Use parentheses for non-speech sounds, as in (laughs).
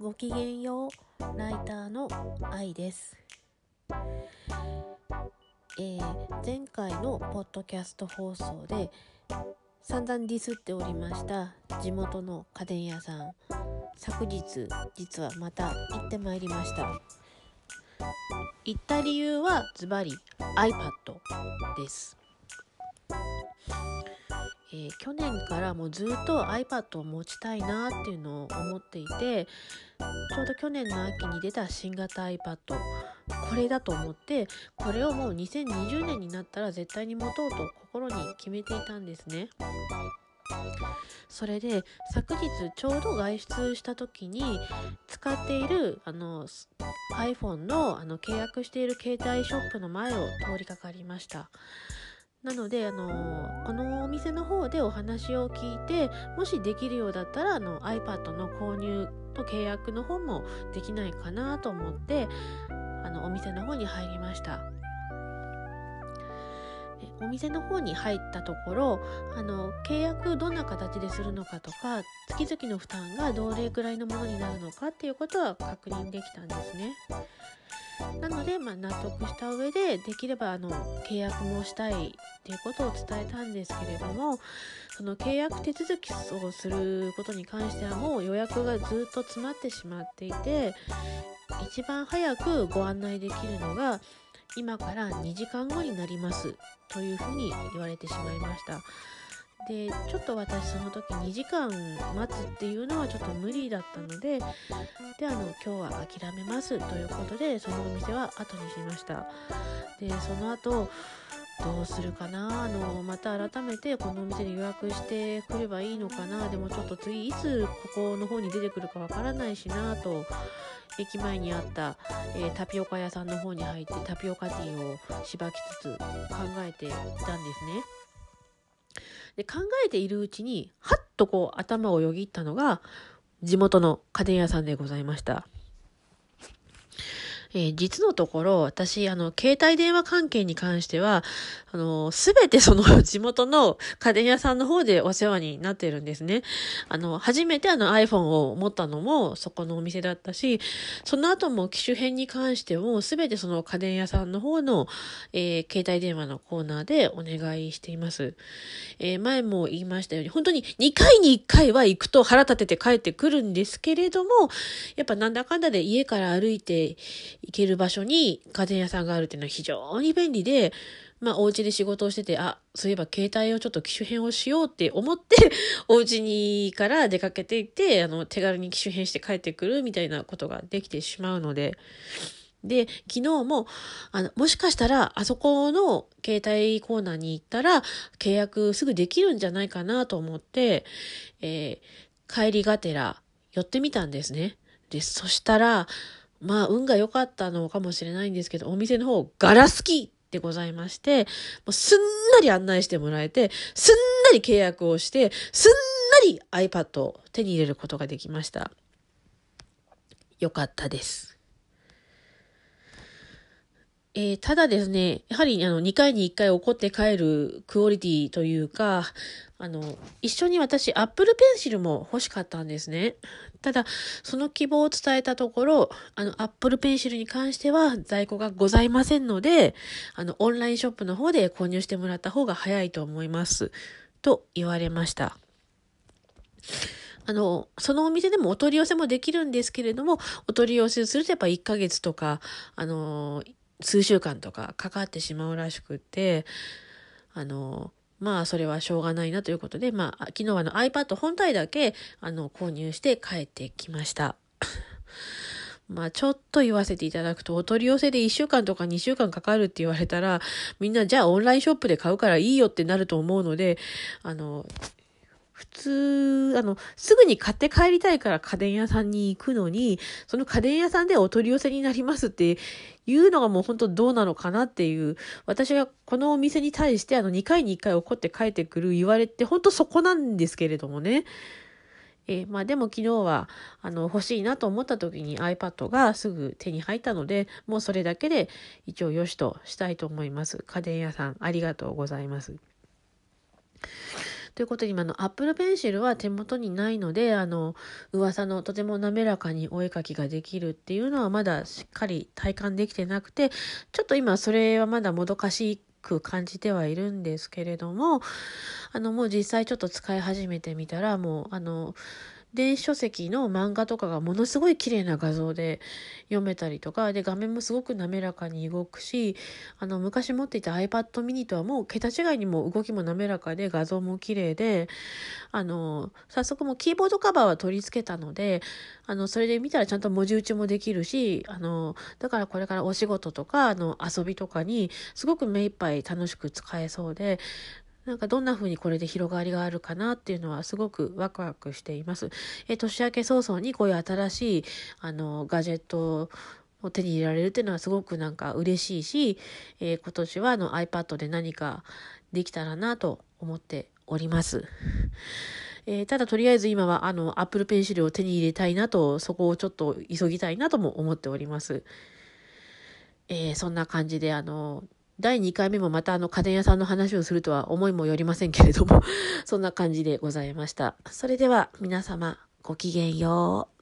ごきげんようライターの愛です、えー前回のポッドキャスト放送で散々ディスっておりました地元の家電屋さん。昨日実はまた行ってまいりました。行った理由はズバリ iPad です。えー去年からもうずっと iPad を持ちたいなっていうのを思っていてちょうど去年の秋に出た新型 iPad これだと思ってこれをもう2020年になったら絶対に持とうと心に決めていたんですね。それで昨日ちょうど外出した時に使っているあの iPhone のあの契約している携帯ショップの前を通りかかりました。なので、あのこのお店の方でお話を聞いて、もしできるようだったら、あの iPad の購入と契約の方もできないかなと思って、あのお店の方に入りました。お店の方に入ったところ、あの契約どんな形でするのかとか、月々の負担がどれくらいのものになるのかっていうことは確認できたんですね。なので、まあ、納得した上でできればあの契約もしたいっていうことを伝えたんですけれどもその契約手続きをすることに関してはもう予約がずっと詰まってしまっていて一番早くご案内できるのが今から2時間後になりますというふうに言われてしまいました。でちょっと私その時2時間待つっていうのはちょっと無理だったのでであの今日は諦めますということでそのお店は後にしました。でその後どうするかな？あのまた改めてこのお店に予約してくればいいのかな？でもちょっと次いつここの方に出てくるかわからないしなと駅前にあった、えータピオカ屋さんの方に入ってタピオカティーをしばきつつ考えていたんですね。で考えているうちにはっとこう頭をよぎったのが地元の家電屋さんでございました。えー実のところ、私、あの、携帯電話関係に関しては、あの、すべてその (laughs) 地元の家電屋さんの方でお世話になってるんですね。あの、初めてあの iPhone を持ったのもそこのお店だったし、その後も機種編に関しても、すべてその家電屋さんの方の、えー携帯電話のコーナーでお願いしています。えー前も言いましたように、本当に2回に1回は行くと腹立てて帰ってくるんですけれども、やっぱなんだかんだで家から歩いて行ける場所に家電屋さんがあるっていうのは非常に便利で、まあお家で仕事をしてて、あ、そういえば携帯をちょっと機種変をしようって思って、(laughs) お家にから出かけていって、あの手軽に機種変して帰ってくるみたいなことができてしまうので、で、昨日も、あの、もしかしたら、あそこの携帯コーナーに行ったら、契約すぐできるんじゃないかなと思って、えー帰りがてら寄ってみたんですね。で、そしたら、まあ、運が良かったのかもしれないんですけど、お店の方、ガラスキーでございまして、もうすんなり案内してもらえて、すんなり契約をして、すんなり iPad を手に入れることができました。良かったです。えーただですね、やはりあの2回に1回怒って帰るクオリティというか、あの、一緒に私、Apple Pencil も欲しかったんですね。ただ、その希望を伝えたところ、あの、Apple Pencil に関しては在庫がございませんので、あの、オンラインショップの方で購入してもらった方が早いと思います。と言われました。あの、そのお店でもお取り寄せもできるんですけれども、お取り寄せするとやっぱ1ヶ月とか、あの、数週間とかかかってしまうらしくって、あの、まあ、それはしょうがないなということで、まあ、昨日はの iPad 本体だけ、あの、購入して帰ってきました。(laughs) まあ、ちょっと言わせていただくと、お取り寄せで1週間とか2週間かかるって言われたら、みんなじゃあオンラインショップで買うからいいよってなると思うので、あの、普通、あの、すぐに買って帰りたいから家電屋さんに行くのに、その家電屋さんでお取り寄せになりますっていうのがもう本当どうなのかなっていう、私がこのお店に対してあの2回に1回怒って帰ってくる言われって本当そこなんですけれどもね。えーまあでも昨日はあの欲しいなと思った時に iPad がすぐ手に入ったので、もうそれだけで一応良しとしたいと思います。家電屋さんありがとうございます。ということで今のアップルペンシルは手元にないので、あの、噂のとても滑らかにお絵描きができるっていうのはまだしっかり体感できてなくて、ちょっと今それはまだもどかしく感じてはいるんですけれども、あの、もう実際ちょっと使い始めてみたら、もう、あの、電子書籍の漫画とかがものすごい綺麗な画像で読めたりとか、で、画面もすごく滑らかに動くし、あの、昔持っていた iPad mini とはもう桁違いにも動きも滑らかで画像も綺麗で、あの、早速もキーボードカバーは取り付けたので、あの、それで見たらちゃんと文字打ちもできるし、あの、だからこれからお仕事とか、あの、遊びとかにすごく目いっぱい楽しく使えそうで、なんかどんな風にこれで広がりがあるかなっていうのはすごくワクワクしています。え年明け早々にこういう新しいあのガジェットを手に入れられるっていうのはすごくなんか嬉しいし、えー、今年はあの iPad で何かできたらなと思っております。えー、ただとりあえず今はあの Apple Pencil を手に入れたいなと、そこをちょっと急ぎたいなとも思っております。えー、そんな感じであの、第2回目もまたあの家電屋さんの話をするとは思いもよりませんけれども、そんな感じでございました。それでは皆様ごきげんよう。